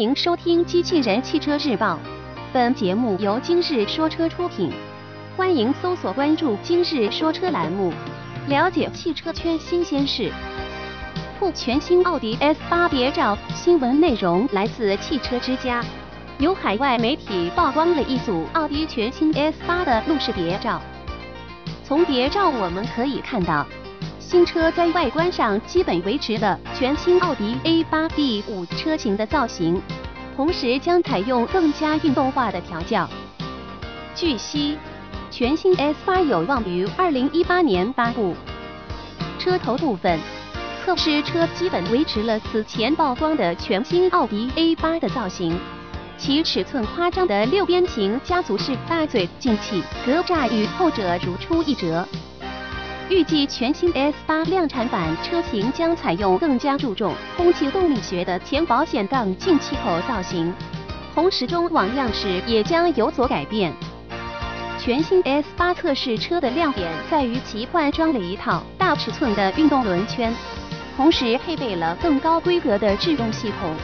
欢迎收听《机器人汽车日报》，本节目由今日说车出品。欢迎搜索关注“今日说车”栏目，了解汽车圈新鲜事。不全新奥迪 S8 谍照，新闻内容来自汽车之家。有海外媒体曝光了一组奥迪全新 S8 的路试谍照。从谍照我们可以看到。新车在外观上基本维持了全新奥迪 A8 B5 车型的造型，同时将采用更加运动化的调教。据悉，全新 S8 有望于2018年发布。车头部分，测试车基本维持了此前曝光的全新奥迪 A8 的造型，其尺寸夸张的六边形家族式大嘴进气格栅与后者如出一辙。预计全新 S8 量产版车型将采用更加注重空气动力学的前保险杠进气口造型，同时中网样式也将有所改变。全新 S8 测试车的亮点在于其换装了一套大尺寸的运动轮圈，同时配备了更高规格的制动系统。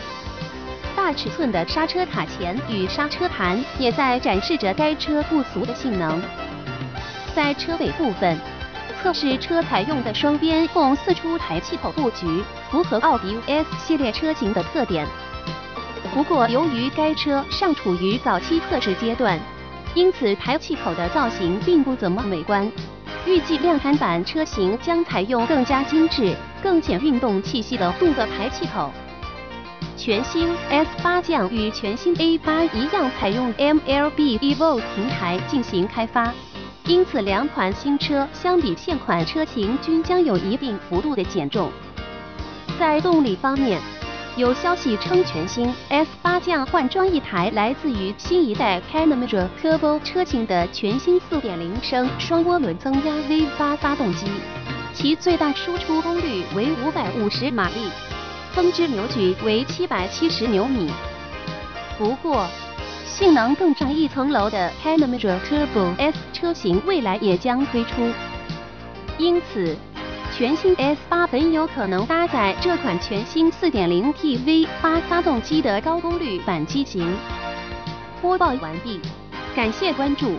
大尺寸的刹车卡钳与刹车盘也在展示着该车不俗的性能。在车尾部分。测试车采用的双边共四出排气口布局，符合奥迪 S 系列车型的特点。不过，由于该车尚处于早期测试阶段，因此排气口的造型并不怎么美观。预计量产版车型将采用更加精致、更显运动气息的镀铬排气口。全新 S8 将与全新 A8 一样，采用 MLB Evo 平台进行开发。因此，两款新车相比现款车型均将有一定幅度的减重。在动力方面，有消息称全新 S8 将换装一台来自于新一代 Panamera Turbo 车型的全新4.0升双涡轮增压 V8 发动机，其最大输出功率为550马力，峰值扭矩为770牛米。不过，性能更上一层楼的 Panamera Turbo S 车型未来也将推出，因此全新 S8 很有可能搭载这款全新 4.0T V8 发动机的高功率版机型。播报完毕，感谢关注。